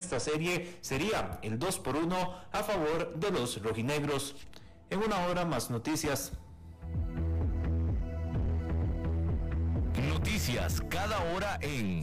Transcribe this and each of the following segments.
esta serie sería el 2 por 1 a favor de los rojinegros. En una hora más noticias. Noticias cada hora en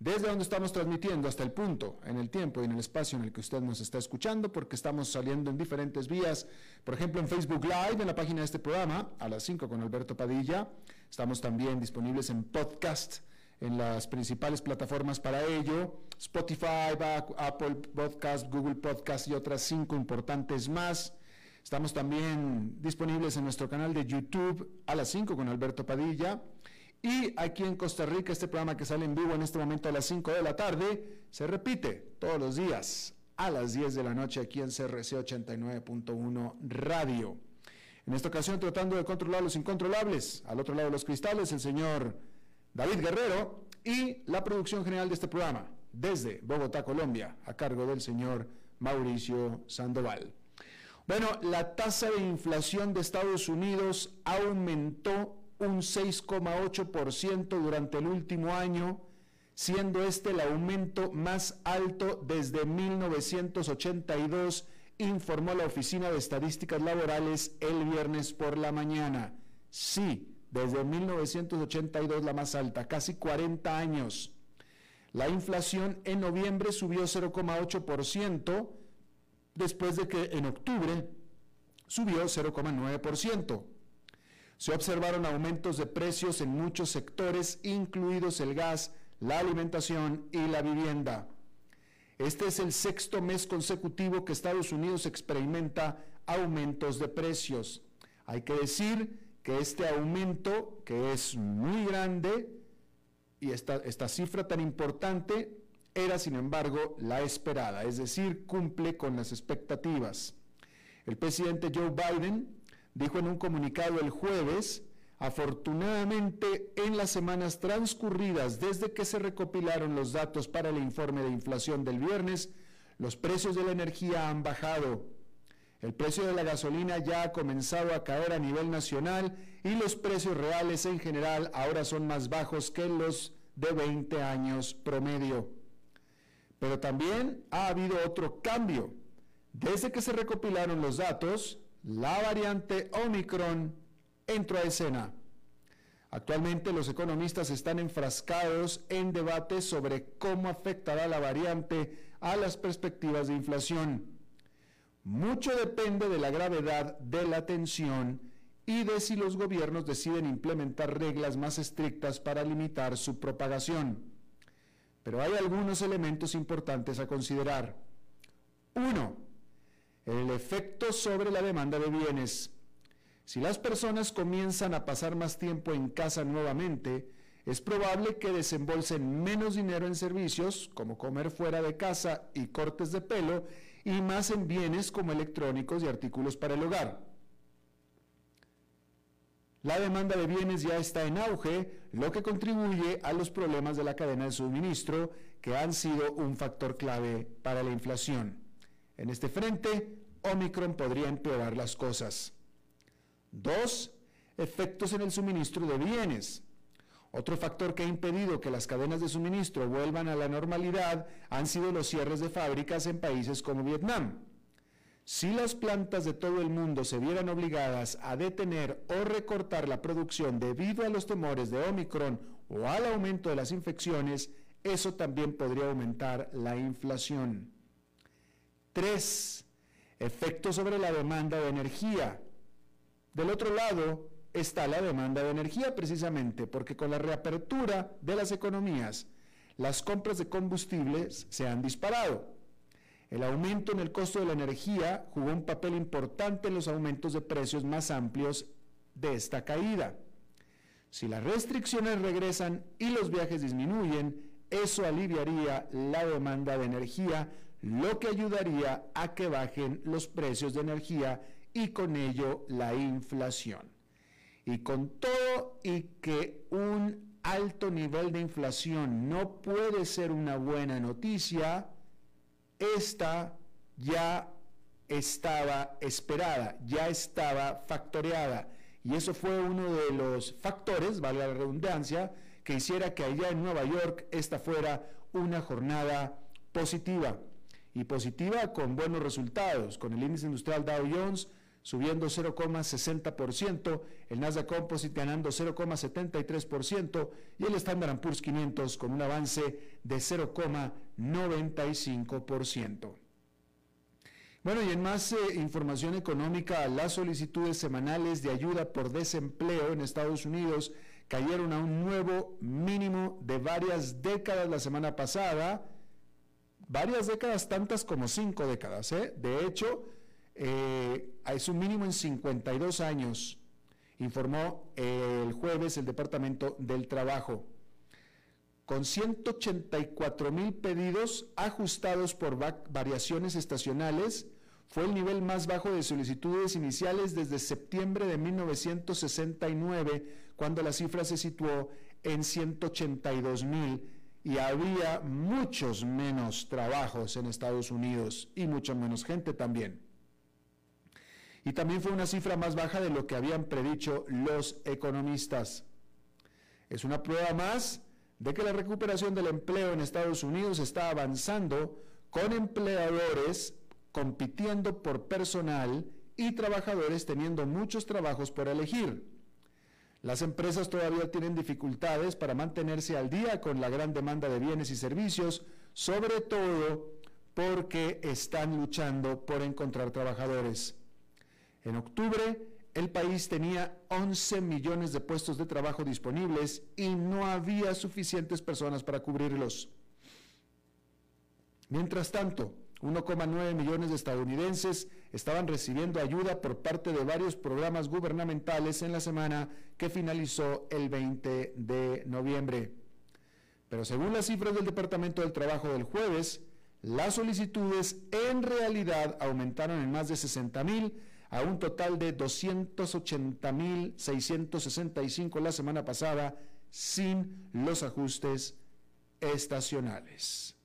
desde donde estamos transmitiendo hasta el punto, en el tiempo y en el espacio en el que usted nos está escuchando, porque estamos saliendo en diferentes vías, por ejemplo en Facebook Live, en la página de este programa, a las 5 con Alberto Padilla. Estamos también disponibles en podcast, en las principales plataformas para ello, Spotify, Apple Podcast, Google Podcast y otras cinco importantes más. Estamos también disponibles en nuestro canal de YouTube a las 5 con Alberto Padilla. Y aquí en Costa Rica, este programa que sale en vivo en este momento a las 5 de la tarde, se repite todos los días a las 10 de la noche aquí en CRC 89.1 Radio. En esta ocasión tratando de controlar los incontrolables, al otro lado de los cristales, el señor David Guerrero y la producción general de este programa, desde Bogotá, Colombia, a cargo del señor Mauricio Sandoval. Bueno, la tasa de inflación de Estados Unidos aumentó un 6,8% durante el último año, siendo este el aumento más alto desde 1982, informó la Oficina de Estadísticas Laborales el viernes por la mañana. Sí, desde 1982 la más alta, casi 40 años. La inflación en noviembre subió 0,8%, después de que en octubre subió 0,9% se observaron aumentos de precios en muchos sectores, incluidos el gas, la alimentación y la vivienda. Este es el sexto mes consecutivo que Estados Unidos experimenta aumentos de precios. Hay que decir que este aumento, que es muy grande, y esta, esta cifra tan importante, era sin embargo la esperada, es decir, cumple con las expectativas. El presidente Joe Biden dijo en un comunicado el jueves, afortunadamente en las semanas transcurridas desde que se recopilaron los datos para el informe de inflación del viernes, los precios de la energía han bajado. El precio de la gasolina ya ha comenzado a caer a nivel nacional y los precios reales en general ahora son más bajos que los de 20 años promedio. Pero también ha habido otro cambio. Desde que se recopilaron los datos, la variante Omicron entró a escena. Actualmente los economistas están enfrascados en debates sobre cómo afectará la variante a las perspectivas de inflación. Mucho depende de la gravedad de la tensión y de si los gobiernos deciden implementar reglas más estrictas para limitar su propagación. Pero hay algunos elementos importantes a considerar. Uno, el efecto sobre la demanda de bienes. Si las personas comienzan a pasar más tiempo en casa nuevamente, es probable que desembolsen menos dinero en servicios como comer fuera de casa y cortes de pelo y más en bienes como electrónicos y artículos para el hogar. La demanda de bienes ya está en auge, lo que contribuye a los problemas de la cadena de suministro, que han sido un factor clave para la inflación. En este frente, Omicron podría empeorar las cosas. Dos, efectos en el suministro de bienes. Otro factor que ha impedido que las cadenas de suministro vuelvan a la normalidad han sido los cierres de fábricas en países como Vietnam. Si las plantas de todo el mundo se vieran obligadas a detener o recortar la producción debido a los temores de Omicron o al aumento de las infecciones, eso también podría aumentar la inflación. 3. Efectos sobre la demanda de energía. Del otro lado está la demanda de energía precisamente porque con la reapertura de las economías, las compras de combustibles se han disparado. El aumento en el costo de la energía jugó un papel importante en los aumentos de precios más amplios de esta caída. Si las restricciones regresan y los viajes disminuyen, eso aliviaría la demanda de energía, lo que ayudaría a que bajen los precios de energía y con ello la inflación. Y con todo y que un alto nivel de inflación no puede ser una buena noticia, esta ya estaba esperada, ya estaba factoreada. Y eso fue uno de los factores, vale la redundancia, que hiciera que allá en Nueva York esta fuera una jornada positiva. Y positiva con buenos resultados, con el índice industrial Dow Jones subiendo 0,60%, el Nasdaq Composite ganando 0,73% y el Standard Poor's 500 con un avance de 0,95%. Bueno, y en más eh, información económica, las solicitudes semanales de ayuda por desempleo en Estados Unidos cayeron a un nuevo mínimo de varias décadas la semana pasada, varias décadas, tantas como cinco décadas. ¿eh? De hecho, eh, es un mínimo en 52 años, informó el jueves el Departamento del Trabajo. Con 184 mil pedidos ajustados por variaciones estacionales, fue el nivel más bajo de solicitudes iniciales desde septiembre de 1969, cuando la cifra se situó en 182 mil y había muchos menos trabajos en Estados Unidos y mucha menos gente también y también fue una cifra más baja de lo que habían predicho los economistas. Es una prueba más de que la recuperación del empleo en Estados Unidos está avanzando con empleadores compitiendo por personal y trabajadores teniendo muchos trabajos por elegir. Las empresas todavía tienen dificultades para mantenerse al día con la gran demanda de bienes y servicios, sobre todo porque están luchando por encontrar trabajadores. En octubre, el país tenía 11 millones de puestos de trabajo disponibles y no había suficientes personas para cubrirlos. Mientras tanto, 1,9 millones de estadounidenses estaban recibiendo ayuda por parte de varios programas gubernamentales en la semana que finalizó el 20 de noviembre. Pero según las cifras del Departamento del Trabajo del jueves, las solicitudes en realidad aumentaron en más de 60 mil a un total de 280.665 la semana pasada sin los ajustes estacionales.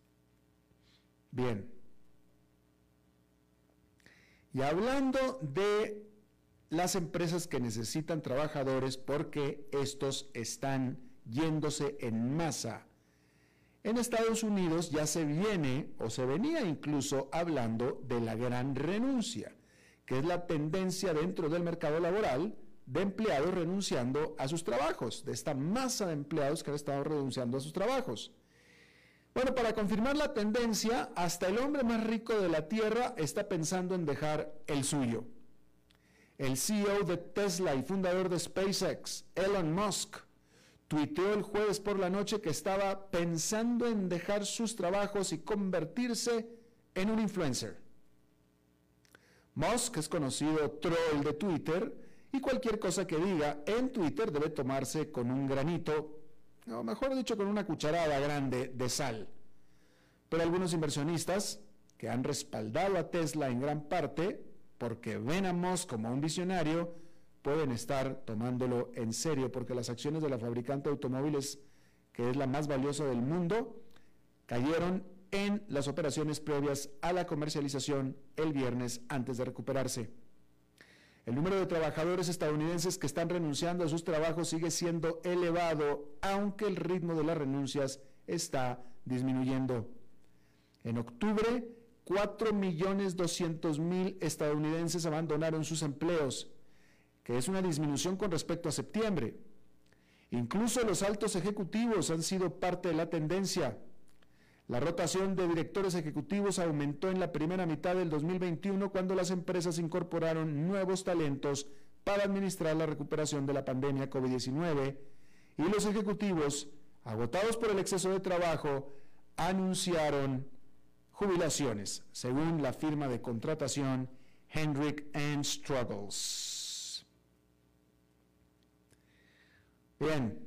Bien. Y hablando de las empresas que necesitan trabajadores porque estos están yéndose en masa. En Estados Unidos ya se viene o se venía incluso hablando de la gran renuncia que es la tendencia dentro del mercado laboral de empleados renunciando a sus trabajos, de esta masa de empleados que han estado renunciando a sus trabajos. Bueno, para confirmar la tendencia, hasta el hombre más rico de la Tierra está pensando en dejar el suyo. El CEO de Tesla y fundador de SpaceX, Elon Musk, tuiteó el jueves por la noche que estaba pensando en dejar sus trabajos y convertirse en un influencer. Musk es conocido troll de Twitter y cualquier cosa que diga en Twitter debe tomarse con un granito, o mejor dicho, con una cucharada grande de sal. Pero algunos inversionistas que han respaldado a Tesla en gran parte porque ven a Musk como un visionario, pueden estar tomándolo en serio porque las acciones de la fabricante de automóviles, que es la más valiosa del mundo, cayeron en las operaciones previas a la comercialización el viernes antes de recuperarse. El número de trabajadores estadounidenses que están renunciando a sus trabajos sigue siendo elevado, aunque el ritmo de las renuncias está disminuyendo. En octubre, 4.200.000 estadounidenses abandonaron sus empleos, que es una disminución con respecto a septiembre. Incluso los altos ejecutivos han sido parte de la tendencia. La rotación de directores ejecutivos aumentó en la primera mitad del 2021 cuando las empresas incorporaron nuevos talentos para administrar la recuperación de la pandemia COVID-19 y los ejecutivos, agotados por el exceso de trabajo, anunciaron jubilaciones, según la firma de contratación Hendrick Struggles. Bien,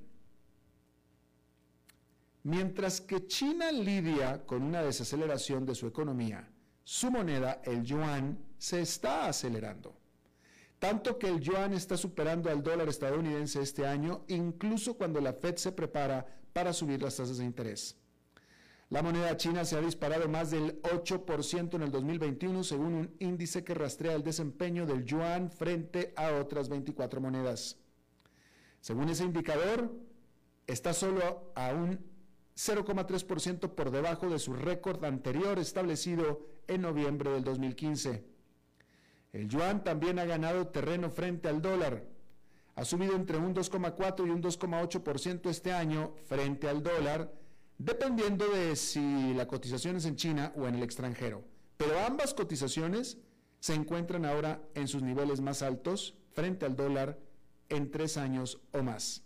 Mientras que China lidia con una desaceleración de su economía, su moneda, el yuan, se está acelerando. Tanto que el yuan está superando al dólar estadounidense este año, incluso cuando la Fed se prepara para subir las tasas de interés. La moneda china se ha disparado más del 8% en el 2021, según un índice que rastrea el desempeño del yuan frente a otras 24 monedas. Según ese indicador, está solo a un 0,3% por debajo de su récord anterior establecido en noviembre del 2015. El yuan también ha ganado terreno frente al dólar. Ha subido entre un 2,4 y un 2,8% este año frente al dólar, dependiendo de si la cotización es en China o en el extranjero. Pero ambas cotizaciones se encuentran ahora en sus niveles más altos frente al dólar en tres años o más.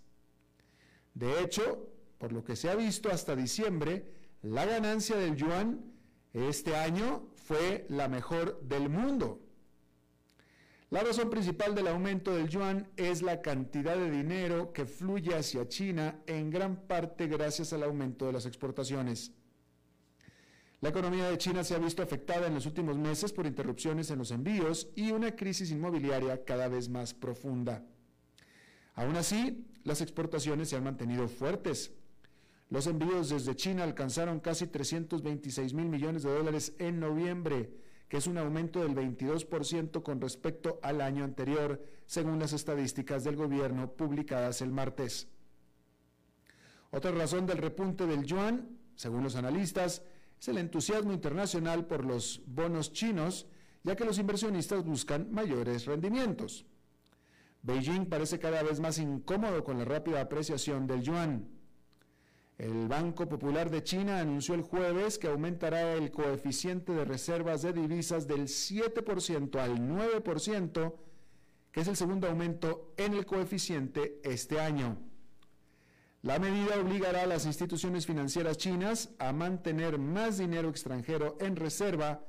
De hecho, por lo que se ha visto hasta diciembre, la ganancia del yuan este año fue la mejor del mundo. La razón principal del aumento del yuan es la cantidad de dinero que fluye hacia China, en gran parte gracias al aumento de las exportaciones. La economía de China se ha visto afectada en los últimos meses por interrupciones en los envíos y una crisis inmobiliaria cada vez más profunda. Aún así, las exportaciones se han mantenido fuertes. Los envíos desde China alcanzaron casi 326 mil millones de dólares en noviembre, que es un aumento del 22% con respecto al año anterior, según las estadísticas del gobierno publicadas el martes. Otra razón del repunte del yuan, según los analistas, es el entusiasmo internacional por los bonos chinos, ya que los inversionistas buscan mayores rendimientos. Beijing parece cada vez más incómodo con la rápida apreciación del yuan. El Banco Popular de China anunció el jueves que aumentará el coeficiente de reservas de divisas del 7% al 9%, que es el segundo aumento en el coeficiente este año. La medida obligará a las instituciones financieras chinas a mantener más dinero extranjero en reserva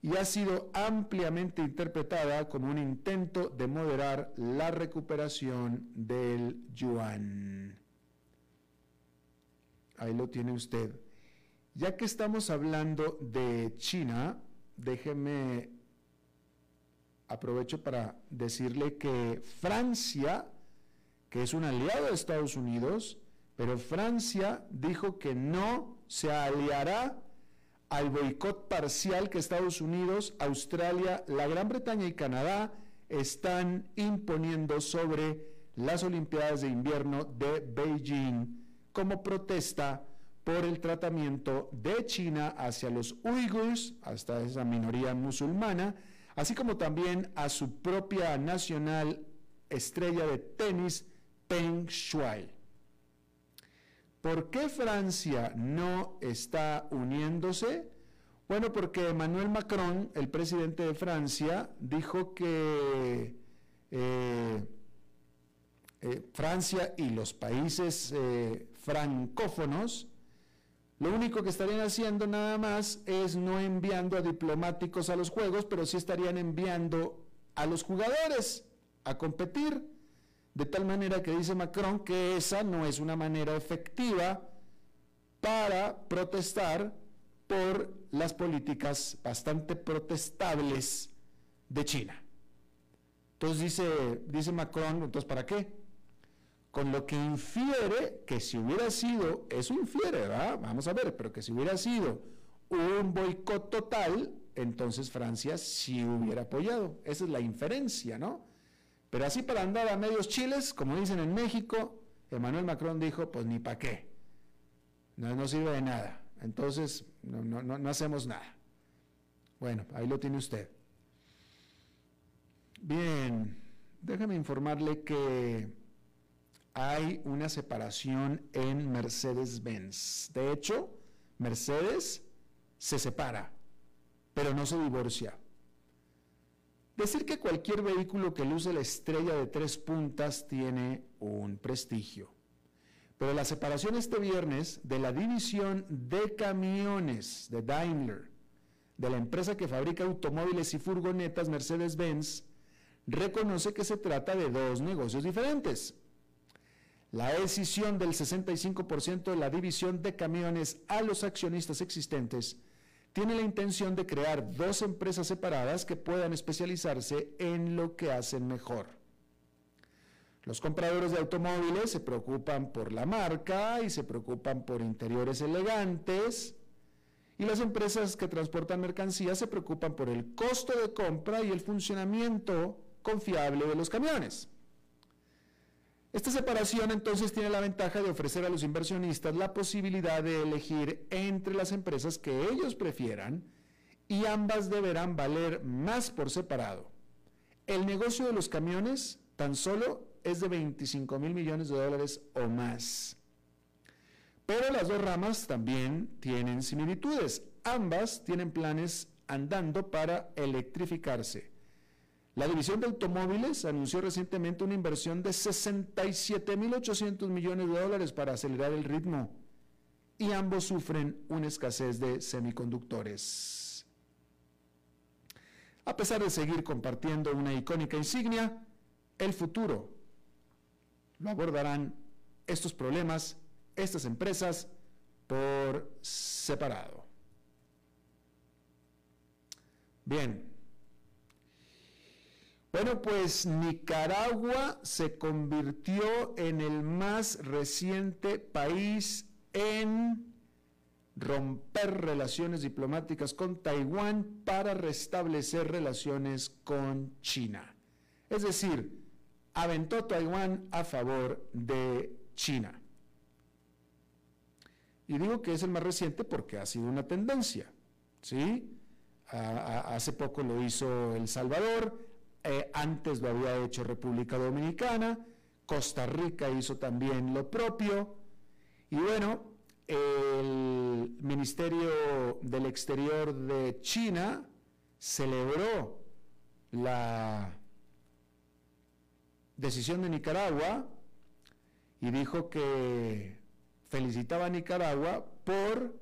y ha sido ampliamente interpretada como un intento de moderar la recuperación del yuan. Ahí lo tiene usted. Ya que estamos hablando de China, déjeme aprovecho para decirle que Francia, que es un aliado de Estados Unidos, pero Francia dijo que no se aliará al boicot parcial que Estados Unidos, Australia, la Gran Bretaña y Canadá están imponiendo sobre las Olimpiadas de Invierno de Beijing como protesta por el tratamiento de China hacia los uigurs, hasta esa minoría musulmana, así como también a su propia nacional estrella de tenis, Peng Shuai. ¿Por qué Francia no está uniéndose? Bueno, porque Emmanuel Macron, el presidente de Francia, dijo que eh, eh, Francia y los países eh, francófonos, lo único que estarían haciendo nada más es no enviando a diplomáticos a los juegos, pero sí estarían enviando a los jugadores a competir, de tal manera que dice Macron que esa no es una manera efectiva para protestar por las políticas bastante protestables de China. Entonces dice, dice Macron, entonces ¿para qué? Con lo que infiere que si hubiera sido, eso infiere, ¿verdad? Vamos a ver, pero que si hubiera sido un boicot total, entonces Francia sí hubiera apoyado. Esa es la inferencia, ¿no? Pero así para andar a medios chiles, como dicen en México, Emmanuel Macron dijo, pues ni para qué. No, no sirve de nada. Entonces, no, no, no hacemos nada. Bueno, ahí lo tiene usted. Bien, déjame informarle que hay una separación en Mercedes-Benz. De hecho, Mercedes se separa, pero no se divorcia. Decir que cualquier vehículo que luce la estrella de tres puntas tiene un prestigio. Pero la separación este viernes de la división de camiones de Daimler, de la empresa que fabrica automóviles y furgonetas Mercedes-Benz, reconoce que se trata de dos negocios diferentes. La decisión del 65% de la división de camiones a los accionistas existentes tiene la intención de crear dos empresas separadas que puedan especializarse en lo que hacen mejor. Los compradores de automóviles se preocupan por la marca y se preocupan por interiores elegantes. Y las empresas que transportan mercancías se preocupan por el costo de compra y el funcionamiento confiable de los camiones. Esta separación entonces tiene la ventaja de ofrecer a los inversionistas la posibilidad de elegir entre las empresas que ellos prefieran y ambas deberán valer más por separado. El negocio de los camiones tan solo es de 25 mil millones de dólares o más. Pero las dos ramas también tienen similitudes. Ambas tienen planes andando para electrificarse. La división de automóviles anunció recientemente una inversión de 67.800 millones de dólares para acelerar el ritmo y ambos sufren una escasez de semiconductores. A pesar de seguir compartiendo una icónica insignia, el futuro lo abordarán estos problemas, estas empresas, por separado. Bien. Bueno, pues Nicaragua se convirtió en el más reciente país en romper relaciones diplomáticas con Taiwán para restablecer relaciones con China. Es decir, aventó Taiwán a favor de China. Y digo que es el más reciente porque ha sido una tendencia. ¿sí? hace poco lo hizo El Salvador, eh, antes lo había hecho República Dominicana, Costa Rica hizo también lo propio. Y bueno, el Ministerio del Exterior de China celebró la decisión de Nicaragua y dijo que felicitaba a Nicaragua por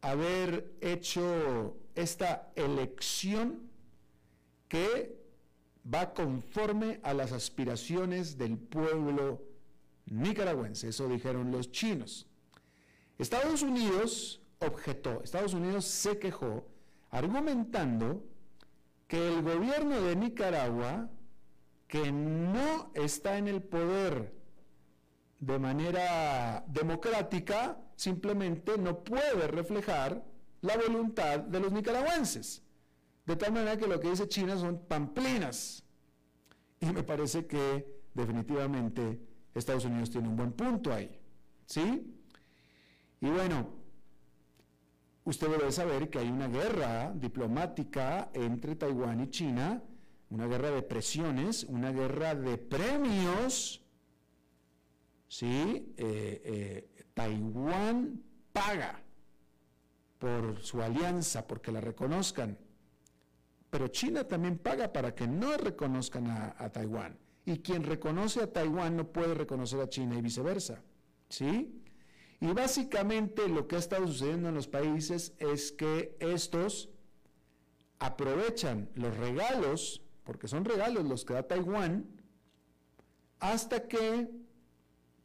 haber hecho esta elección que va conforme a las aspiraciones del pueblo nicaragüense, eso dijeron los chinos. Estados Unidos objetó, Estados Unidos se quejó argumentando que el gobierno de Nicaragua que no está en el poder de manera democrática, simplemente no puede reflejar la voluntad de los nicaragüenses. De tal manera que lo que dice China son pamplinas. Y me parece que definitivamente Estados Unidos tiene un buen punto ahí. ¿Sí? Y bueno, usted debe saber que hay una guerra diplomática entre Taiwán y China una guerra de presiones, una guerra de premios. ¿Sí? Eh, eh, Taiwán paga por su alianza, porque la reconozcan. Pero China también paga para que no reconozcan a, Taiwán. Y quien reconoce a Taiwán no puede reconocer a China y viceversa. ¿Sí? Y básicamente lo que ha estado sucediendo en los países es que estos aprovechan los regalos porque son regalos los que da Taiwán, hasta que,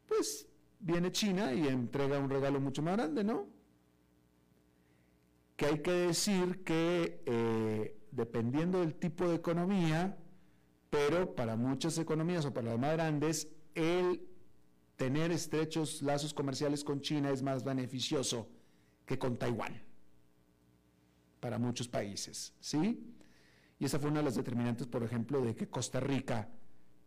pues, viene China y entrega un regalo mucho más grande, ¿no? Que hay que decir que, eh, dependiendo del tipo de economía, pero para muchas economías o para las más grandes, el tener estrechos lazos comerciales con China es más beneficioso que con Taiwán para muchos países, ¿sí? Y esa fue una de las determinantes, por ejemplo, de que Costa Rica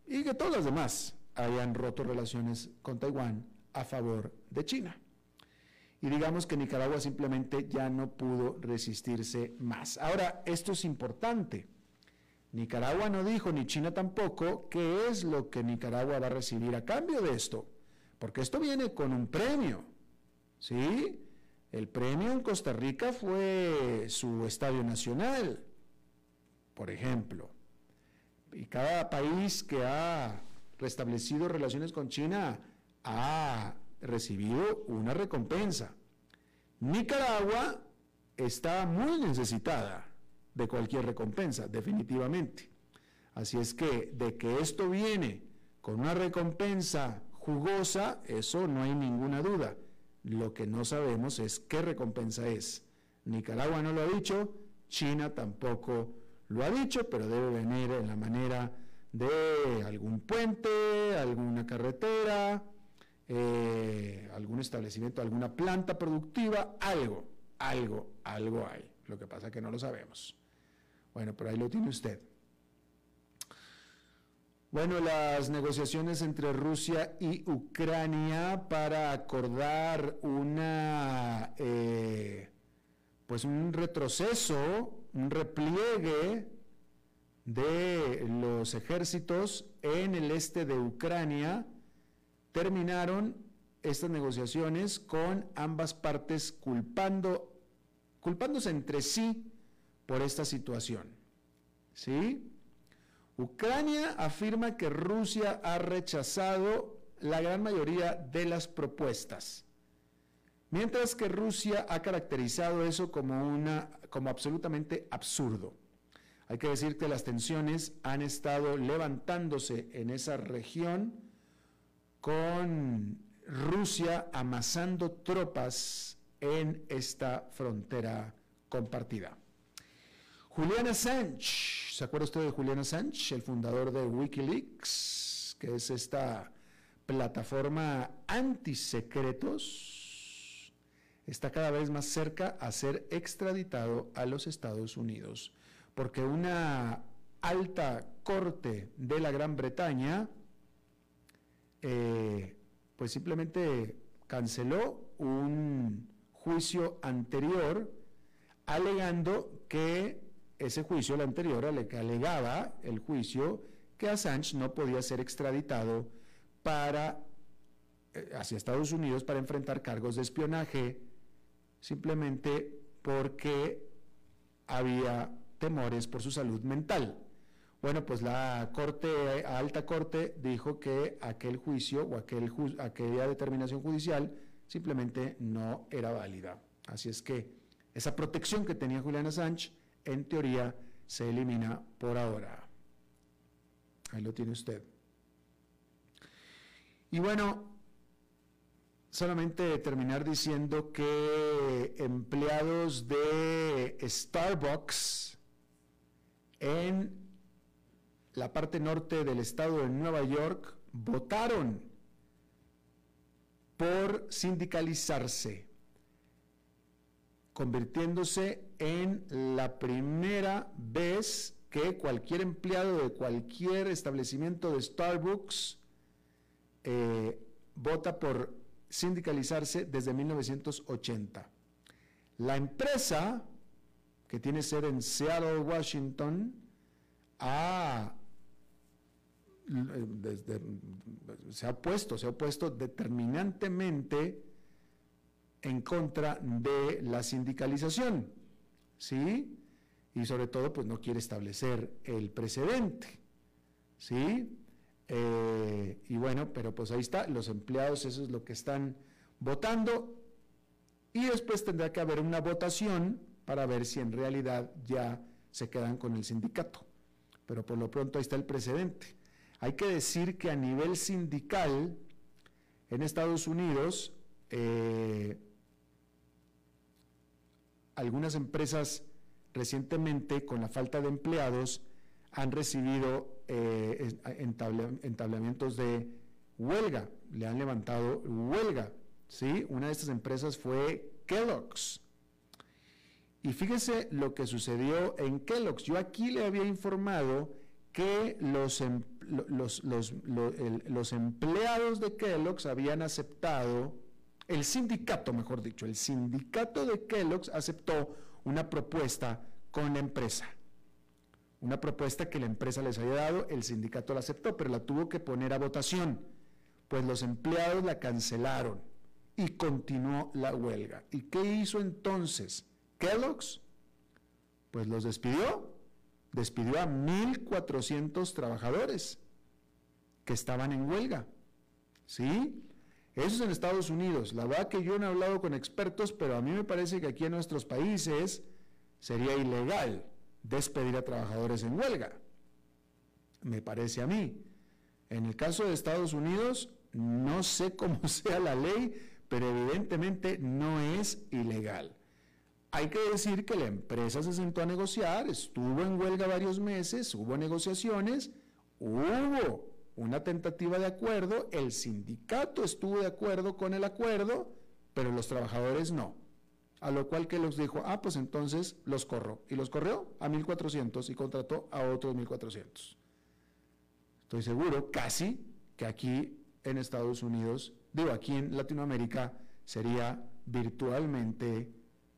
y que todas las demás hayan roto relaciones con Taiwán a favor de China. Y digamos que Nicaragua simplemente ya no pudo resistirse más. Ahora, esto es importante. Nicaragua no dijo, ni China tampoco, qué es lo que Nicaragua va a recibir a cambio de esto. Porque esto viene con un premio. ¿Sí? El premio en Costa Rica fue su estadio nacional, por ejemplo. Y cada país que ha restablecido relaciones con China ha recibido una recompensa. Nicaragua está muy necesitada de cualquier recompensa, definitivamente. Así es que de que esto viene con una recompensa jugosa, eso no hay ninguna duda. Lo que no sabemos es qué recompensa es. Nicaragua no lo ha dicho, China tampoco lo ha dicho, pero debe venir en la manera de algún puente, alguna carretera, eh, algún establecimiento, alguna planta productiva, algo, algo, algo hay. Lo que pasa es que no lo sabemos. Bueno, pero ahí lo tiene usted. Bueno, las negociaciones entre Rusia y Ucrania para acordar una, eh, pues un retroceso, un repliegue de los ejércitos en el este de Ucrania, terminaron estas negociaciones con ambas partes culpando, culpándose entre sí por esta situación. ¿Sí? Ucrania afirma que Rusia ha rechazado la gran mayoría de las propuestas, mientras que Rusia ha caracterizado eso como, una, como absolutamente absurdo. Hay que decir que las tensiones han estado levantándose en esa región con Rusia amasando tropas en esta frontera compartida. Julian Assange, ¿se acuerda usted de Julian Assange, el fundador de Wikileaks, que es esta plataforma antisecretos? Está cada vez más cerca a ser extraditado a los Estados Unidos, porque una alta corte de la Gran Bretaña, eh, pues simplemente canceló un juicio anterior alegando que ese juicio, el anterior, alegaba el juicio que Assange no podía ser extraditado para, eh, hacia Estados Unidos para enfrentar cargos de espionaje simplemente porque había temores por su salud mental. Bueno, pues la corte, alta corte, dijo que aquel juicio o aquel, aquella determinación judicial simplemente no era válida. Así es que esa protección que tenía Julian Assange en teoría se elimina por ahora. Ahí lo tiene usted. Y bueno, solamente terminar diciendo que empleados de Starbucks en la parte norte del estado de Nueva York votaron por sindicalizarse convirtiéndose en la primera vez que cualquier empleado de cualquier establecimiento de Starbucks eh, vota por sindicalizarse desde 1980. La empresa, que tiene sede en Seattle, Washington, se ha opuesto, se ha opuesto determinantemente en contra de la sindicalización, ¿sí? Y sobre todo, pues no quiere establecer el precedente, ¿sí? Eh, y bueno, pero pues ahí está, los empleados, eso es lo que están votando, y después tendrá que haber una votación para ver si en realidad ya se quedan con el sindicato. Pero por lo pronto ahí está el precedente. Hay que decir que a nivel sindical, en Estados Unidos, eh, algunas empresas recientemente, con la falta de empleados, han recibido eh, entablamientos de huelga, le han levantado huelga. ¿sí? Una de estas empresas fue Kellogg's. Y fíjese lo que sucedió en Kellogg's. Yo aquí le había informado que los, em, los, los, empleados de Kellogg's habían aceptado, el sindicato, mejor dicho, el sindicato de Kellogg's aceptó una propuesta con la empresa. Una propuesta que la empresa les había dado, el sindicato la aceptó, pero la tuvo que poner a votación, pues los empleados la cancelaron y continuó la huelga. ¿Y qué hizo entonces Kellogg's? Pues los despidió, despidió a 1.400 trabajadores que estaban en huelga. ¿Sí? Eso es en Estados Unidos. La verdad que yo no he hablado con expertos, pero a mí me parece que aquí en nuestros países sería ilegal despedir a trabajadores en huelga. Me parece a mí. En el caso de Estados Unidos, no sé cómo sea la ley, pero evidentemente no es ilegal. Hay que decir que la empresa se sentó a negociar, estuvo en huelga varios meses, hubo negociaciones, hubo una tentativa de acuerdo, el sindicato estuvo de acuerdo con el acuerdo, pero los trabajadores no. A lo cual que los dijo, ah, pues entonces los corro. Y los corrió a 1.400 y contrató a otros 1.400. Estoy seguro, casi, que aquí en Estados Unidos, digo, aquí en Latinoamérica, sería virtualmente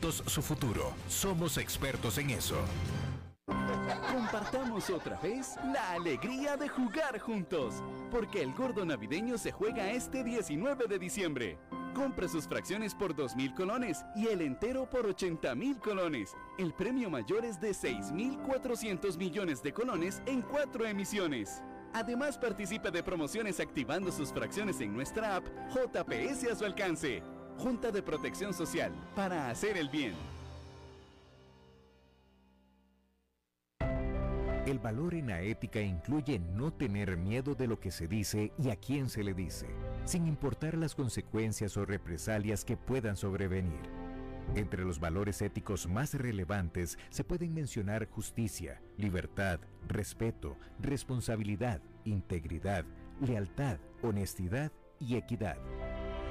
su futuro. Somos expertos en eso. Compartamos otra vez la alegría de jugar juntos, porque el gordo navideño se juega este 19 de diciembre. Compre sus fracciones por 2.000 colones y el entero por 80.000 colones. El premio mayor es de 6.400 millones de colones en cuatro emisiones. Además participe de promociones activando sus fracciones en nuestra app JPS a su alcance. Junta de Protección Social, para hacer el bien. El valor en la ética incluye no tener miedo de lo que se dice y a quién se le dice, sin importar las consecuencias o represalias que puedan sobrevenir. Entre los valores éticos más relevantes se pueden mencionar justicia, libertad, respeto, responsabilidad, integridad, lealtad, honestidad y equidad.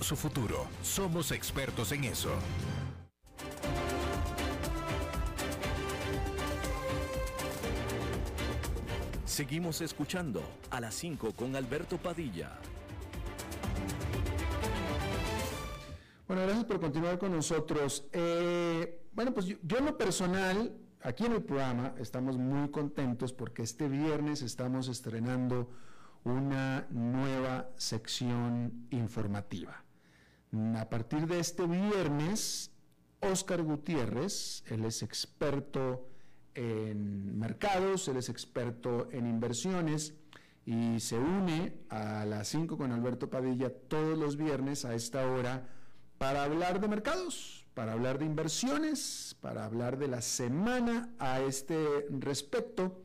su futuro. Somos expertos en eso. Seguimos escuchando a las 5 con Alberto Padilla. Bueno, gracias por continuar con nosotros. Eh, bueno, pues yo, yo, en lo personal, aquí en el programa, estamos muy contentos porque este viernes estamos estrenando una nueva sección informativa. A partir de este viernes, Oscar Gutiérrez, él es experto en mercados, él es experto en inversiones y se une a las 5 con Alberto Padilla todos los viernes a esta hora para hablar de mercados, para hablar de inversiones, para hablar de la semana a este respecto.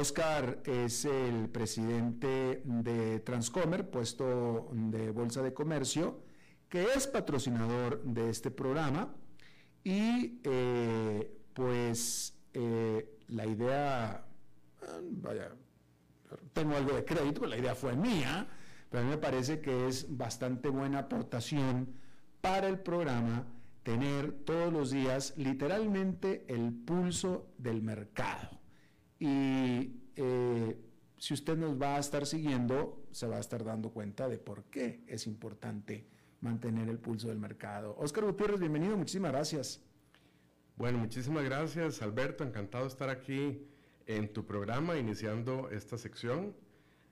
Oscar es el presidente de Transcomer, puesto de Bolsa de Comercio, que es patrocinador de este programa y eh, pues eh, la idea, vaya, tengo algo de crédito, la idea fue mía, pero a mí me parece que es bastante buena aportación para el programa tener todos los días literalmente el pulso del mercado. Y eh, si usted nos va a estar siguiendo, se va a estar dando cuenta de por qué es importante mantener el pulso del mercado. Oscar Gutiérrez, bienvenido, muchísimas gracias. Bueno, muchísimas gracias Alberto, encantado de estar aquí en tu programa iniciando esta sección.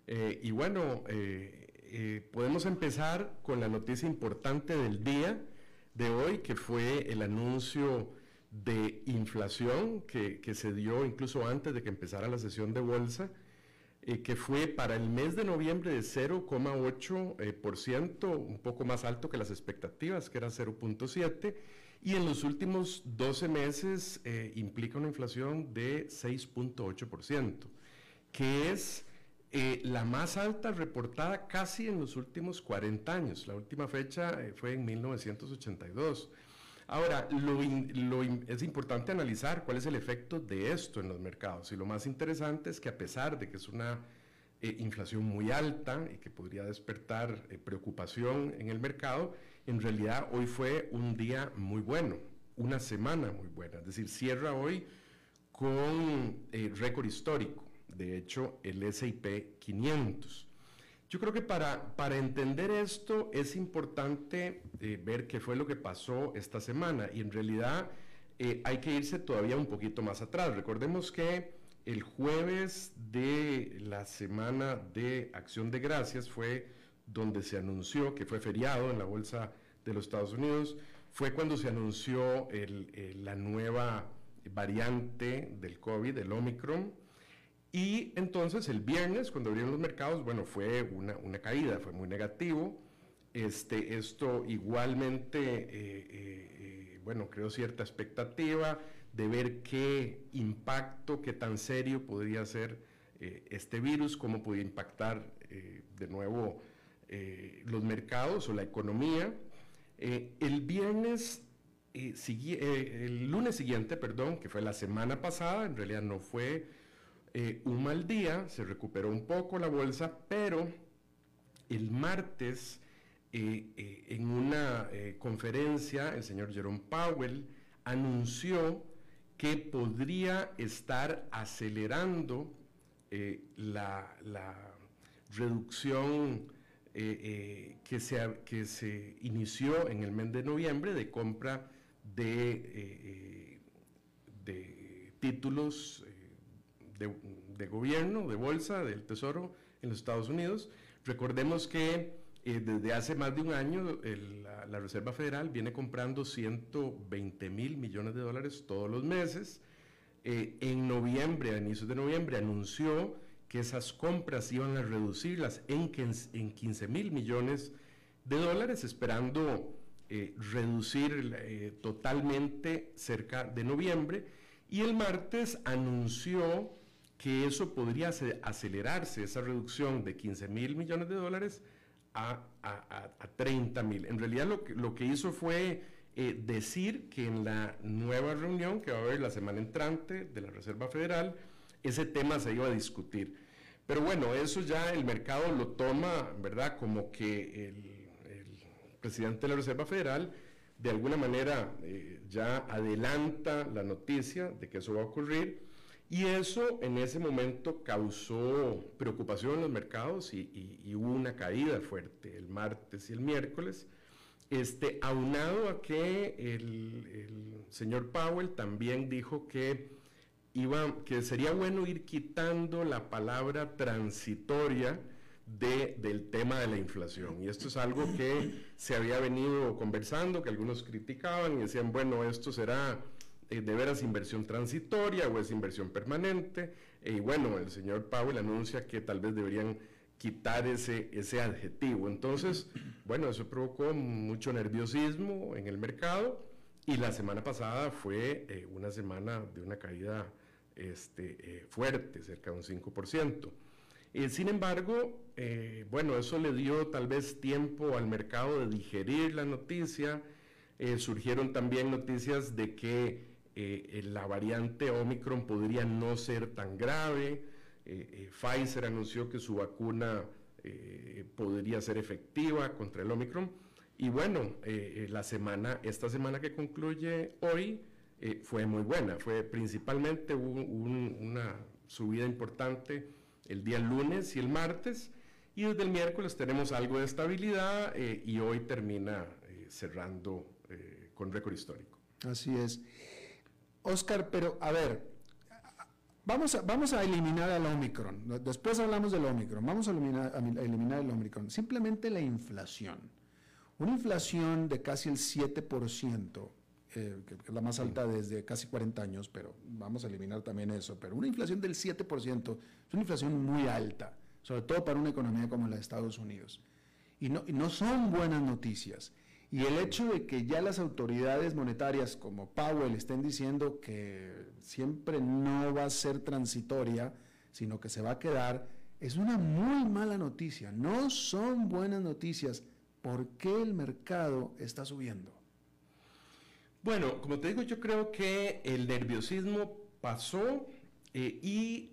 Eh, y bueno, eh, eh, podemos empezar con la noticia importante del día de hoy, que fue el anuncio de inflación que, que se dio incluso antes de que empezara la sesión de bolsa, que fue para el mes de noviembre de 0,8%, un poco más alto que las expectativas, que era 0,7%. Y en los últimos 12 meses eh, implica una inflación de 6.8%, que es eh, la más alta reportada casi en los últimos 40 años. La última fecha eh, fue en 1982. Ahora, es importante analizar cuál es el efecto de esto en los mercados. Y lo más interesante es que a pesar de que es una inflación muy alta y que podría despertar preocupación en el mercado, en realidad hoy fue un día muy bueno, una semana muy buena, es decir, cierra hoy con eh, récord histórico, de hecho el SIP 500. Yo creo que para, para entender esto es importante eh, ver qué fue lo que pasó esta semana. Y en realidad eh, hay que irse todavía un poquito más atrás. Recordemos que el jueves de la semana de Acción de Gracias fue donde se anunció que fue feriado en la Bolsa de los Estados Unidos, fue cuando se anunció la nueva variante del COVID, el Omicron, y entonces el viernes, cuando abrieron los mercados, bueno, fue una, caída, fue muy negativo. Este, esto igualmente, eh, eh, eh, bueno, creo cierta expectativa de ver qué impacto, qué tan serio podría ser este virus, cómo podía impactar de nuevo los mercados o la economía. El viernes, el lunes siguiente, perdón, que fue la semana pasada, en realidad no fue un mal día, se recuperó un poco la bolsa, pero el martes, en una conferencia, el señor Jerome Powell anunció que podría estar acelerando la, la, reducción eh, eh, que, se, que se inició en el mes de noviembre de compra de, eh, de títulos de, gobierno, de bolsa, del Tesoro en los Estados Unidos. Recordemos que desde hace más de un año la, la, Reserva Federal viene comprando 120 mil millones de dólares todos los meses. en noviembre, a inicios de noviembre, anunció que esas compras iban a reducirlas en, en 15 mil millones de dólares, esperando eh, reducir eh, totalmente cerca de noviembre. Y el martes anunció que eso podría acelerarse, esa reducción de 15 mil millones de dólares a, a, 30 mil. En realidad lo que, lo que hizo fue eh, decir que en la nueva reunión que va a haber la semana entrante de la Reserva Federal, ese tema se iba a discutir. Pero bueno, eso ya el mercado lo toma, ¿verdad? Como que el, presidente de la Reserva Federal de alguna manera eh, ya adelanta la noticia de que eso va a ocurrir Y eso en ese momento causó preocupación en los mercados y, hubo una caída fuerte el martes y el miércoles, este, aunado a que el, señor Powell también dijo que, iba, que sería bueno ir quitando la palabra transitoria de, del tema de la inflación. Y esto es algo que se había venido conversando, que algunos criticaban y decían, bueno, esto será eh, de veras inversión transitoria o es inversión permanente. Y bueno, el señor Powell anuncia que tal vez deberían quitar ese, ese adjetivo. Entonces, bueno, eso provocó mucho nerviosismo en el mercado y la semana pasada fue eh, una semana de una caída este, eh, fuerte, cerca de un 5%. Y sin embargo, bueno, eso le dio tal vez tiempo al mercado de digerir la noticia. surgieron también noticias de que eh, la variante Omicron podría no ser tan grave. Eh, eh, Pfizer anunció que su vacuna podría ser efectiva contra el Omicron. Y bueno, la semana, esta semana que concluye hoy fue muy buena. Fue principalmente una subida importante el día lunes y el martes. Y desde el miércoles tenemos algo de estabilidad y hoy termina cerrando con récord histórico. Así es. Oscar, pero a ver, vamos a, vamos a eliminar al Omicron. Después hablamos del Omicron. Vamos a eliminar, eliminar el Omicron. Simplemente la inflación. Una inflación de casi el 7%, eh, que, es la más alta desde casi 40 años, pero vamos a eliminar también eso. Pero una inflación del 7% es una inflación muy alta, sobre todo para una economía como la de Estados Unidos. Y no, y no son buenas noticias. Y el hecho de que ya las autoridades monetarias como Powell estén diciendo que siempre no va a ser transitoria, sino que se va a quedar, es una muy mala noticia. No son buenas noticias. ¿Por qué el mercado está subiendo? Bueno, como te digo, yo creo que el nerviosismo pasó eh, y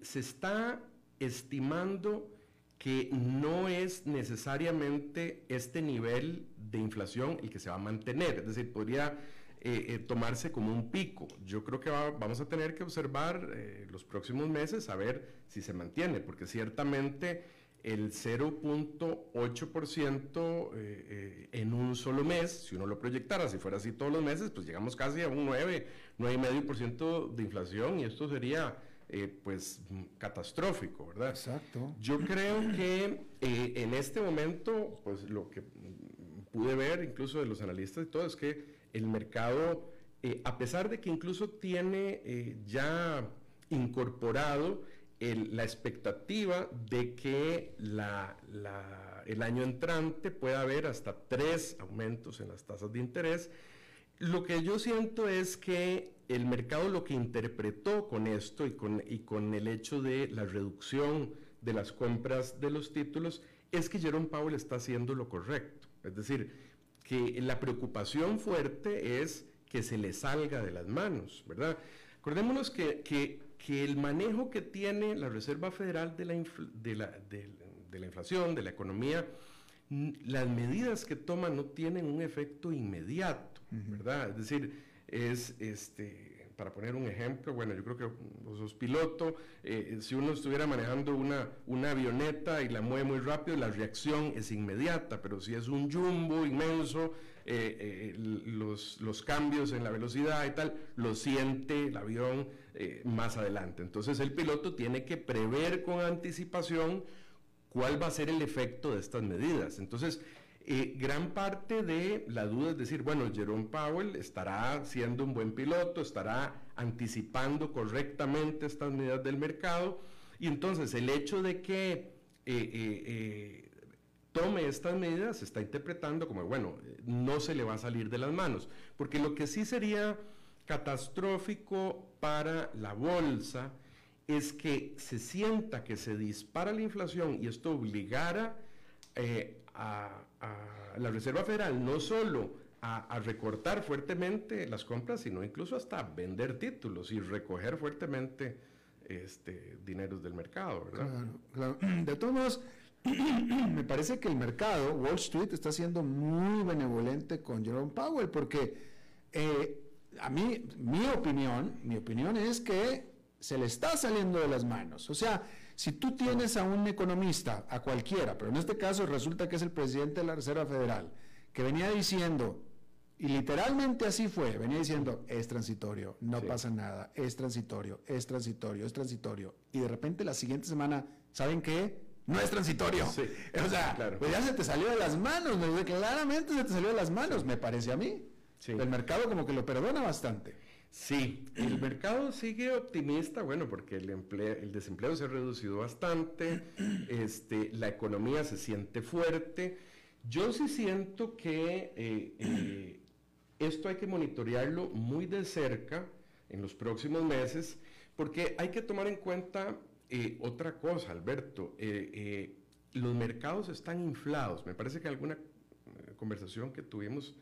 se está estimando que no es necesariamente este nivel de inflación el que se va a mantener, es decir, podría eh, eh, tomarse como un pico. Yo creo que vamos a tener que observar eh, los próximos meses a ver si se mantiene, porque ciertamente el 0.8% en un solo mes, si uno lo proyectara, si fuera así todos los meses, pues llegamos casi a un 9, 9,5% de inflación y esto sería eh, pues catastrófico, ¿verdad? Exacto. Yo creo que eh, en este momento, pues lo que pude ver incluso de los analistas y todo es que el mercado, eh, a pesar de que incluso tiene ya incorporado la expectativa de que el año entrante pueda haber hasta tres aumentos en las tasas de interés, lo que yo siento es que el mercado lo que interpretó con esto y con, y con el hecho de la reducción de las compras de los títulos es que Jerome Powell está haciendo lo correcto. Es decir, que la preocupación fuerte es que se le salga de las manos, ¿verdad? Acordémonos que, que, que el manejo que tiene la Reserva Federal de la, de la, de la inflación, de la economía, las medidas que toma no tienen un efecto inmediato. ¿verdad? Es decir, es este, para poner un ejemplo, bueno, yo creo que vos sos piloto, eh, si uno estuviera manejando una, avioneta y la mueve muy rápido, la reacción es inmediata, pero si es un jumbo inmenso, eh, eh, los, cambios en la velocidad y tal, lo siente el avión más adelante. Entonces el piloto tiene que prever con anticipación cuál va a ser el efecto de estas medidas. Entonces, eh, gran parte de la duda es decir, bueno, Jerome Powell estará siendo un buen piloto, estará anticipando correctamente estas medidas del mercado, y entonces el hecho de que eh, eh, tome estas medidas se está interpretando como, bueno, no se le va a salir de las manos, porque lo que sí sería catastrófico para la bolsa es que se sienta que se dispara la inflación y esto obligara a a la Reserva Federal no solo a, recortar fuertemente las compras, sino incluso hasta vender títulos y recoger fuertemente este, dineros del mercado, ¿verdad? Claro, De todos modos, me parece que el mercado, Wall Street, está siendo muy benevolente con Jerome Powell, porque eh, a mí, mi opinión, mi opinión es que se le está saliendo de las manos. O sea, si tú tienes a un economista, a cualquiera, pero en este caso resulta que es el presidente de la Reserva Federal, que venía diciendo, y literalmente así fue, venía diciendo, es transitorio, no pasa nada, es transitorio, es transitorio, es transitorio. Y de repente la siguiente semana, ¿saben qué? No es transitorio. o sea, pues ya se te salió de las manos, claramente se te salió de las manos, me parece a mí. El mercado como que lo perdona bastante. Sí, el mercado sigue optimista, bueno, porque el, el desempleo se ha reducido bastante, este, la economía se siente fuerte. Yo sí siento que eh, eh, esto hay que monitorearlo muy de cerca en los próximos meses, porque hay que tomar en cuenta eh, otra cosa, Alberto. los mercados están inflados. Me parece que alguna conversación que tuvimos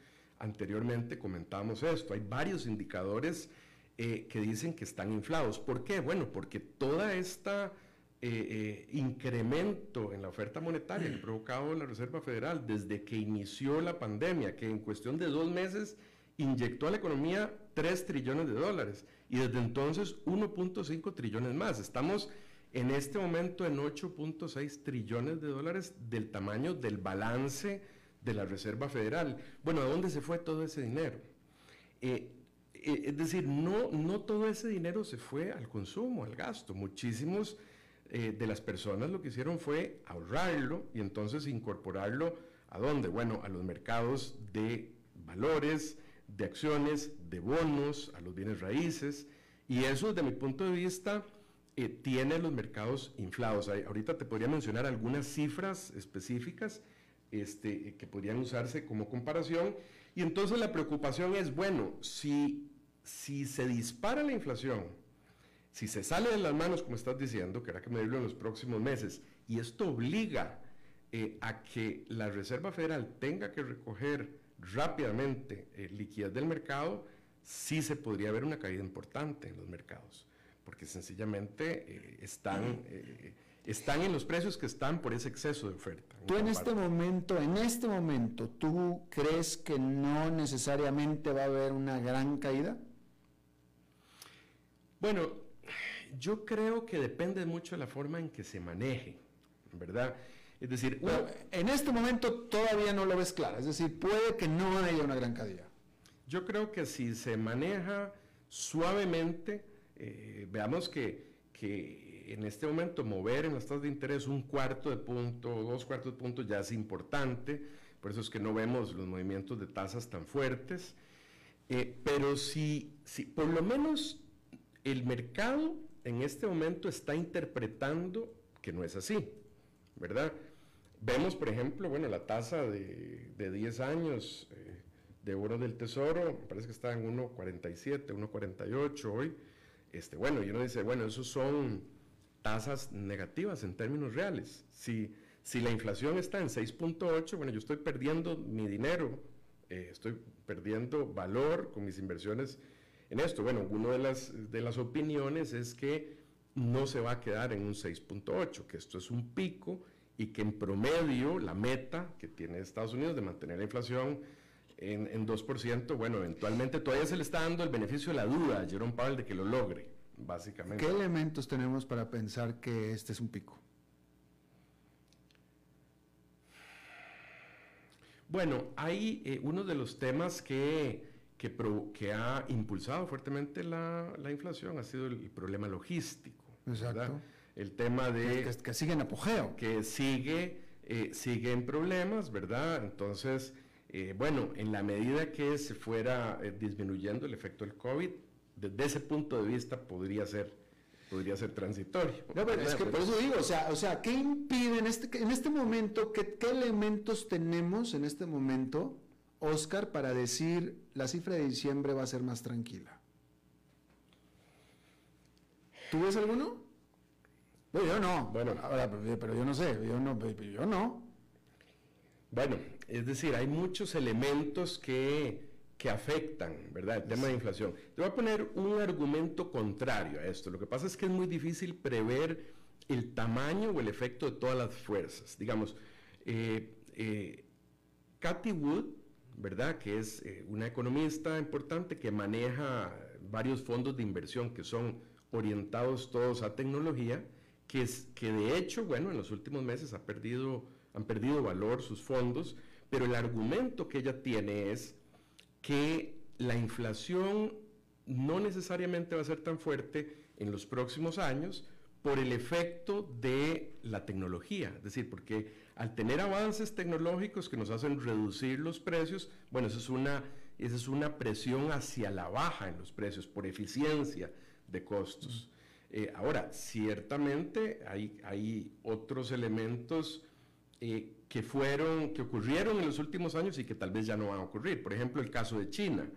anteriormente comentábamos esto. Hay varios indicadores eh, que dicen que están inflados. ¿Por qué? Bueno, porque toda esta eh, eh, incremento en la oferta monetaria que ha provocado la Reserva Federal desde que inició la pandemia, que en cuestión de dos meses inyectó a la economía 3 trillones de dólares y desde entonces 1.5 trillones más. Estamos en este momento en 8.6 trillones de dólares del tamaño del balance de la Reserva Federal. Bueno, ¿a dónde se fue todo ese dinero? Eh, eh, es decir, no, no todo ese dinero se fue al consumo, al gasto. Muchísimos eh, de las personas lo que hicieron fue ahorrarlo y entonces incorporarlo a dónde? Bueno, a los mercados de valores, de acciones, de bonos, a los bienes raíces. Y eso, desde mi punto de vista, tiene los mercados inflados. Ahorita te podría mencionar algunas cifras específicas este, que podrían usarse como comparación. Y entonces la preocupación es, bueno, si, si se dispara la inflación, si se sale de las manos, como estás diciendo, que habrá que medirlo en los próximos meses, y esto obliga eh, a que la Reserva Federal tenga que recoger rápidamente eh, liquidez del mercado, sí se podría ver una caída importante en los mercados, porque sencillamente eh, están están en los precios que están por ese exceso de oferta. Tú en este momento, en este momento, ¿tú crees que no necesariamente va a haber una gran caída? Bueno, yo creo que depende mucho de la forma en que se maneje, ¿verdad? Es decir, en este momento todavía no lo ves claro, es decir, puede que no haya una gran caída. Yo creo que si se maneja suavemente, eh, veamos que, que en este momento mover en las tasas de interés un cuarto de punto, dos cuartos de punto ya es importante, por eso es que no vemos los movimientos de tasas tan fuertes, eh, pero si, si por lo menos el mercado en este momento está interpretando que no es así, ¿verdad? Vemos, por ejemplo, bueno, la tasa de, de 10 años eh, de oro del tesoro, parece que está en 1.47, 1.48 hoy. Este, bueno, y uno dice, bueno, esos son tasas negativas en términos reales. Si, si la inflación está en 6.8, bueno, yo estoy perdiendo mi dinero, eh, estoy perdiendo valor con mis inversiones en esto. Bueno, una de las, de las opiniones es que no se va a quedar en un 6.8, que esto es un pico y que en promedio la meta que tiene Estados Unidos de mantener la inflación en, en 2%, bueno, eventualmente todavía se le está dando el beneficio de la duda a Jerome Powell de que lo logre básicamente. ¿Qué elementos tenemos para pensar que este es un pico? Bueno, hay eh, uno de los temas que, que, ha impulsado fuertemente la, inflación, ha sido el, problema logístico. Exacto. El tema de... Que, sigue en apogeo. Que sigue, eh, sigue en problemas, ¿verdad? Entonces, eh, bueno, en la medida que se fuera disminuyendo el efecto del COVID, desde ese punto de vista podría ser podría ser transitorio. No, pero es que por eso digo, o sea, o sea, ¿qué impide en este, en este momento, qué, qué elementos tenemos en este momento, Oscar, para decir la cifra de diciembre va a ser más tranquila? ¿Tú ves alguno? No, yo no. Bueno, ahora, pero yo no sé, yo no, yo no. Bueno, es decir, hay muchos elementos que que afectan, ¿verdad? El tema de inflación. Te voy a poner un argumento contrario a esto. Lo que pasa es que es muy difícil prever el tamaño o el efecto de todas las fuerzas. Digamos, eh, eh Cathy Wood, ¿verdad? Que es eh, una economista importante que maneja varios fondos de inversión que son orientados todos a tecnología, que, es, que de hecho, bueno, en los últimos meses ha perdido, han perdido valor sus fondos, pero el argumento que ella tiene es que la inflación no necesariamente va a ser tan fuerte en los próximos años por el efecto de la tecnología, es decir, porque al tener avances tecnológicos que nos hacen reducir los precios, bueno, eso es una, esa es una presión hacia la baja en los precios por eficiencia de costos. Eh, ahora, ciertamente hay, hay otros elementos eh, que fueron, que ocurrieron en los últimos años y que tal vez ya no van a ocurrir. Por ejemplo, el caso de China.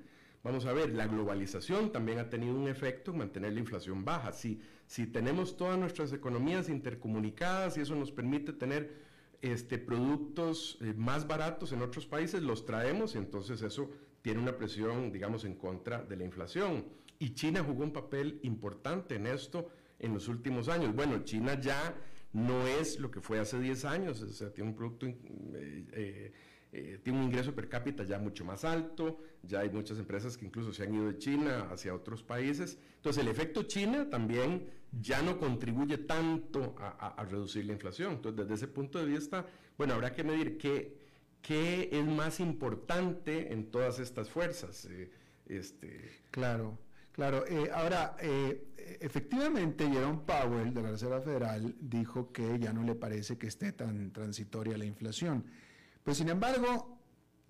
Vamos a ver, la globalización también ha tenido un efecto en mantener la inflación baja. Si, si tenemos todas nuestras economías intercomunicadas y eso nos permite tener este, productos eh, más baratos en otros países, los traemos y entonces eso tiene una presión, digamos, en contra de la inflación. Y China jugó un papel importante en esto en los últimos años. Bueno, China ya no es lo que fue hace 10 años, o sea, tiene un producto, eh, eh, eh, tiene un ingreso per cápita ya mucho más alto, ya hay muchas empresas que incluso se han ido de China hacia otros países. Entonces, el efecto China también ya no contribuye tanto a, reducir la inflación. Entonces, desde ese punto de vista, bueno, habrá que medir qué, qué es más importante en todas estas fuerzas. este... Claro. Claro, eh, ahora, eh, efectivamente, Jerome Powell de la Reserva Federal dijo que ya no le parece que esté tan transitoria la inflación. Pero sin embargo,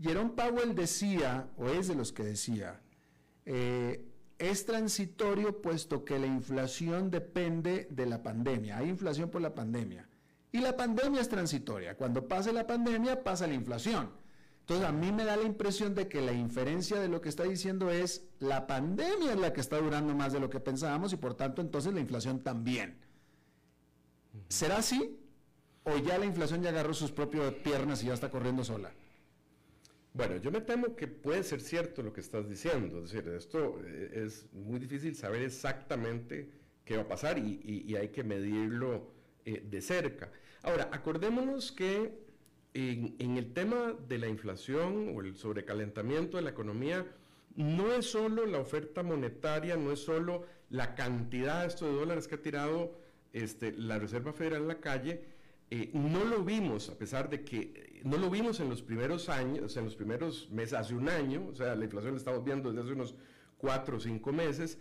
Jerome Powell decía, o es de los que decía, eh, es transitorio puesto que la inflación depende de la pandemia. Hay inflación por la pandemia. Y la pandemia es transitoria. Cuando pase la pandemia, pasa la inflación. Entonces a mí me da la impresión de que la inferencia de lo que está diciendo es la pandemia es la que está durando más de lo que pensábamos y por tanto entonces la inflación también. ¿Será así? ¿O ya la inflación ya agarró sus propias piernas y ya está corriendo sola? Bueno, yo me temo que puede ser cierto lo que estás diciendo. Es decir, esto eh, es muy difícil saber exactamente qué va a pasar y, hay que medirlo eh, de cerca. Ahora, acordémonos que en, el tema de la inflación o el sobrecalentamiento de la economía, no es solo la oferta monetaria, no es solo la cantidad de estos dólares que ha tirado este, la Reserva Federal en la calle, eh, no lo vimos, a pesar de que eh, no lo vimos en los primeros años, en los primeros meses, hace un año, o sea, la inflación la estamos viendo desde hace unos cuatro o cinco meses,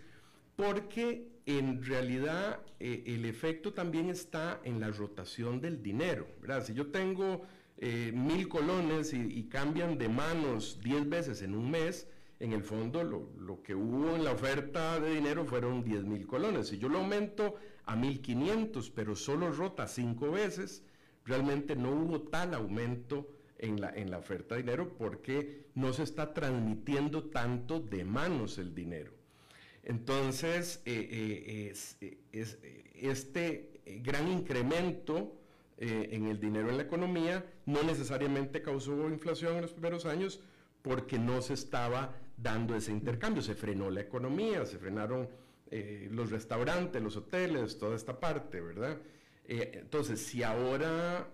porque en realidad eh, el efecto también está en la rotación del dinero, ¿verdad? Si yo tengo eh, mil colones y, cambian de manos diez veces en un mes, en el fondo lo, que hubo en la oferta de dinero fueron diez mil colones. Si yo lo aumento a 1500, pero solo rota cinco veces, realmente no hubo tal aumento en la, en la oferta de dinero porque no se está transmitiendo tanto de manos el dinero. Entonces, eh, eh, este gran incremento eh, en el dinero en la economía, no necesariamente causó inflación en los primeros años porque no se estaba dando ese intercambio, se frenó la economía, se frenaron eh, los restaurantes, los hoteles, toda esta parte, ¿verdad? Eh, entonces, si ahora,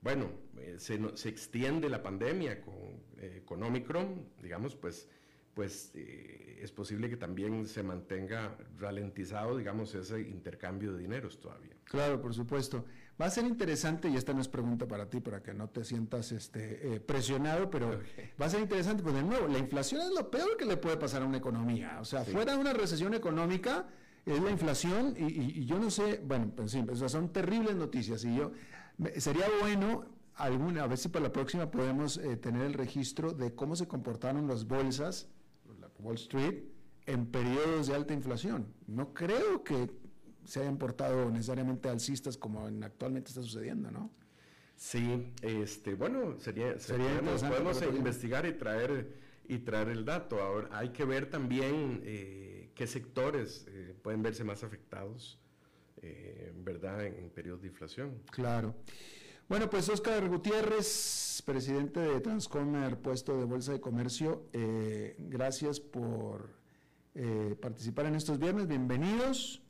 bueno, se, se, extiende la pandemia con, con Omicron, digamos, pues pues eh, es posible que también se mantenga ralentizado, digamos, ese intercambio de dineros todavía. Claro, por supuesto. Va a ser interesante, y esta no es pregunta para ti, para que no te sientas este, eh, presionado, pero va a ser interesante, pues de nuevo, la inflación es lo peor que le puede pasar a una economía. O sea, fuera de una recesión económica, es la inflación, y, yo no sé, bueno, pues sí, son terribles noticias, y yo, sería bueno alguna, a ver si para la próxima podemos eh, tener el registro de cómo se comportaron las bolsas Wall Street en periodos de alta inflación. No creo que se hayan portado necesariamente alcistas como actualmente está sucediendo, ¿no? Sí, este, bueno, sería, sería podemos investigar y traer y traer el dato. Ahora hay que ver también eh, qué sectores eh, pueden verse más afectados, eh, ¿verdad?, en, en periodos de inflación. Claro. Bueno, pues Oscar Gutiérrez, presidente de Transcomer, puesto de Bolsa de Comercio, eh, gracias por participar en estos viernes, bienvenidos.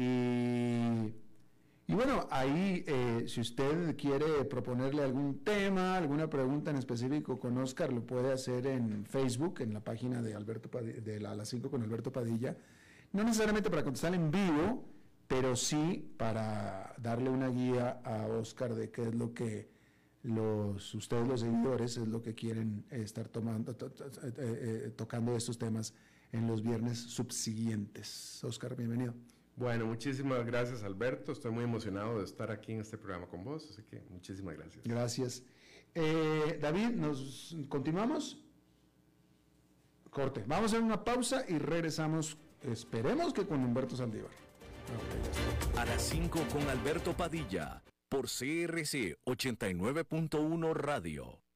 Y, bueno, ahí si usted quiere proponerle algún tema, alguna pregunta en específico con Oscar, lo puede hacer en Facebook, en la página de Alberto de la, las 5 con Alberto Padilla. no necesariamente para contestar en vivo, pero sí para darle una guía a Oscar de qué es lo que los, ustedes los seguidores es lo que quieren estar tomando, eh, eh, tocando estos temas en los viernes subsiguientes. Oscar, bienvenido. Bueno, muchísimas gracias Alberto, estoy muy emocionado de estar aquí en este programa con vos, así que muchísimas gracias. Gracias. Eh, David, ¿nos continuamos? Corte. Vamos a hacer una pausa y regresamos, esperemos que con Humberto Saldívar. a las 5 con Alberto Padilla, por CRC 89.1 Radio.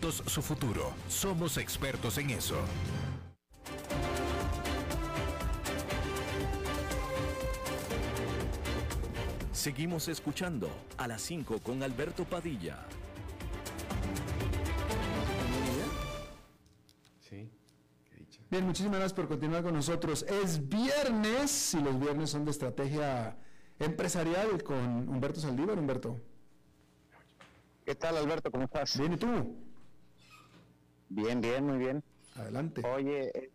su futuro. Somos expertos en eso. Seguimos escuchando a las 5 con Alberto Padilla. Sí, Bien, muchísimas gracias por continuar con nosotros. Es viernes y los viernes son de estrategia empresarial con Humberto Saldívar. Humberto. ¿Qué tal, Alberto? ¿Cómo estás? Bien, ¿y tú? Bien, bien, muy bien. Adelante. Oye, eh,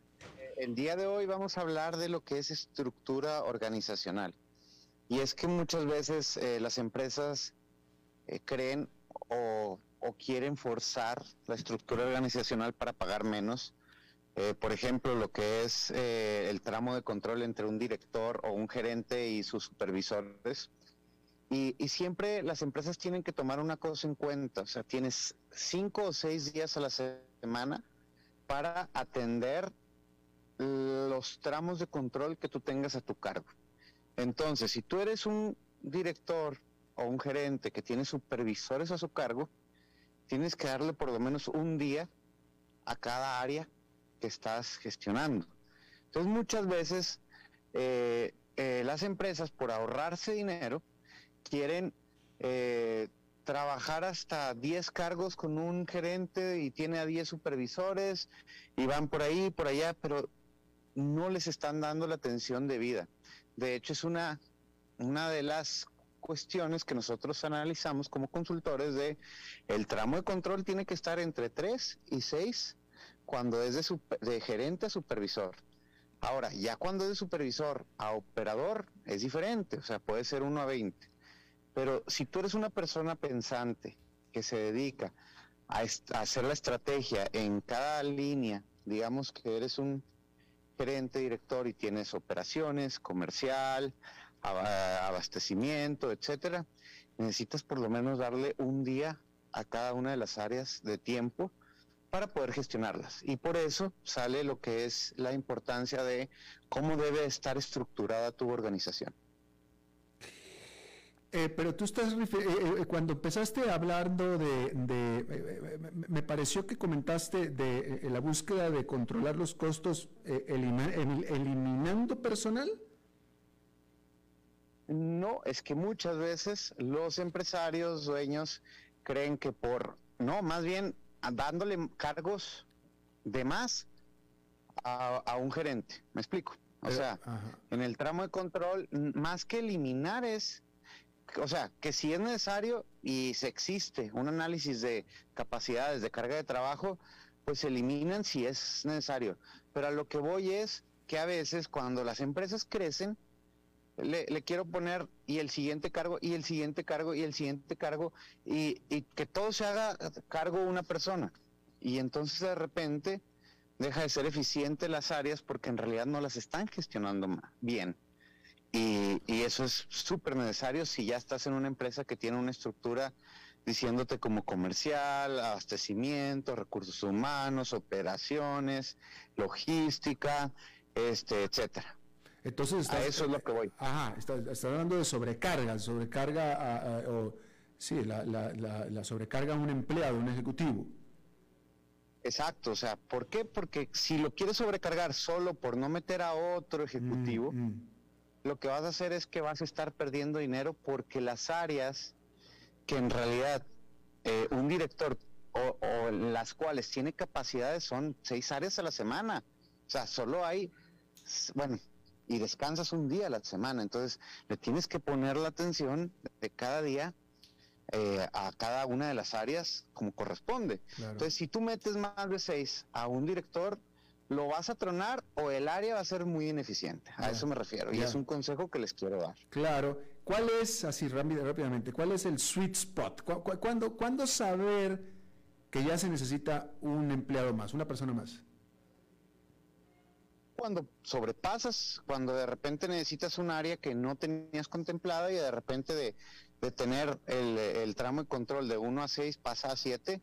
el día de hoy vamos a hablar de lo que es estructura organizacional. Y es que muchas veces eh, las empresas eh, creen o, quieren forzar la estructura organizacional para pagar menos. por ejemplo, lo que es el tramo de control entre un director o un gerente y sus supervisores. Y, siempre las empresas tienen que tomar una cosa en cuenta, o sea, tienes cinco o seis días a la semana semana para atender los tramos de control que tú tengas a tu cargo. Entonces, si tú eres un director o un gerente que tiene supervisores a su cargo, tienes que darle por lo menos un día a cada área que estás gestionando. Entonces, muchas veces eh, eh, las empresas, por ahorrarse dinero, quieren eh, trabajar hasta 10 cargos con un gerente y tiene a 10 supervisores y van por ahí, por allá, pero no les están dando la atención debida. De hecho, es una, una de las cuestiones que nosotros analizamos como consultores de el tramo de control tiene que estar entre 3 y 6 cuando es de, de gerente a supervisor. Ahora, ya cuando es de supervisor a operador es diferente, o sea, puede ser 1 a 20. Pero si tú eres una persona pensante que se dedica a, hacer la estrategia en cada línea, digamos que eres un gerente, director y tienes operaciones, comercial, abastecimiento, etcétera, necesitas por lo menos darle un día a cada una de las áreas de tiempo para poder gestionarlas. Y por eso sale lo que es la importancia de cómo debe estar estructurada tu organización. Eh, pero tú estás, eh, eh, cuando empezaste hablando de, me pareció que comentaste de la búsqueda de controlar los costos eliminando personal. No, es que muchas veces los empresarios, dueños, creen que por, no, más bien dándole cargos de más a, un gerente, me explico. O sea, en el tramo de control, más que eliminar es o sea, que si es necesario y se existe un análisis de capacidades de carga de trabajo, pues se eliminan si es necesario. Pero a lo que voy es que a veces cuando las empresas crecen, le, quiero poner y el siguiente cargo y el siguiente cargo y el siguiente cargo y, y que todo se haga cargo una persona. Y entonces de repente deja de ser eficiente las áreas porque en realidad no las están gestionando bien. Y, eso es súper necesario si ya estás en una empresa que tiene una estructura diciéndote como comercial, abastecimiento, recursos humanos, operaciones, logística, este, etcétera. Entonces, a eso es lo que voy. Ajá, estás hablando de sobrecarga, sobrecarga, o sí, la, la, la, sobrecarga a un empleado, un ejecutivo. Exacto, o sea, ¿por qué? Porque si lo quieres sobrecargar solo por no meter a otro ejecutivo, Mm, mm. Lo que vas a hacer es que vas a estar perdiendo dinero porque las áreas que en realidad eh, un director o, o las cuales tiene capacidades son seis áreas a la semana. O sea, solo hay, bueno, y descansas un día a la semana. Entonces, le tienes que poner la atención de cada día eh, a cada una de las áreas como corresponde. Claro. Entonces, si tú metes más de seis a un director, lo vas a tronar o el área va a ser muy ineficiente. A eso me refiero. Y es un consejo que les quiero dar. Claro. ¿Cuál es, así rápidamente, cuál es el sweet spot? ¿Cu- cu- ¿Cuándo, cuándo saber que ya se necesita un empleado más, una persona más? Cuando sobrepasas, cuando de repente necesitas un área que no tenías contemplada y de repente de, de tener el, el tramo de control de 1 a 6 pasa a 7,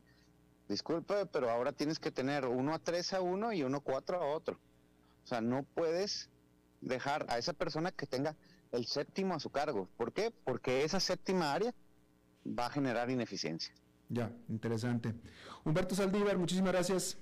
disculpe, pero ahora tienes que tener 1 a 3 a uno y 1 a 4 a otro. O sea, no puedes dejar a esa persona que tenga el séptimo a su cargo. ¿Por qué? Porque esa séptima área va a generar ineficiencia. Ya, interesante. Humberto Saldívar, muchísimas gracias.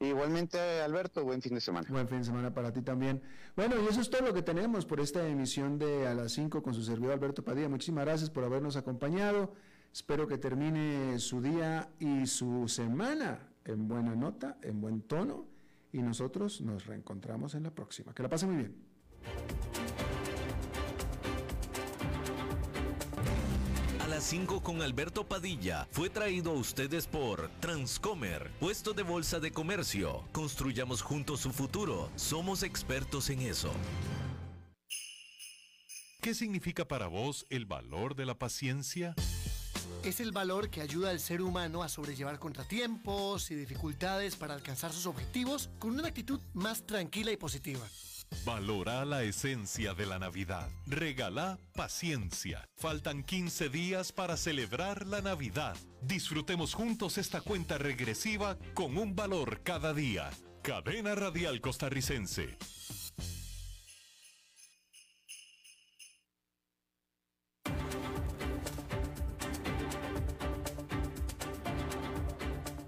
Igualmente, Alberto, buen fin de semana. Buen fin de semana para ti también. Bueno, y eso es todo lo que tenemos por esta emisión de A las 5 con su servidor Alberto Padilla. Muchísimas gracias por habernos acompañado. Espero que termine su día y su semana en buena nota, en buen tono. Y nosotros nos reencontramos en la próxima. Que la pasen muy bien. A las 5 con Alberto Padilla fue traído a ustedes por Transcomer, puesto de bolsa de comercio. Construyamos juntos su futuro. Somos expertos en eso. ¿Qué significa para vos el valor de la paciencia? Es el valor que ayuda al ser humano a sobrellevar contratiempos y dificultades para alcanzar sus objetivos con una actitud más tranquila y positiva. Valora la esencia de la Navidad. Regala paciencia. Faltan 15 días para celebrar la Navidad. Disfrutemos juntos esta cuenta regresiva con un valor cada día. Cadena Radial Costarricense.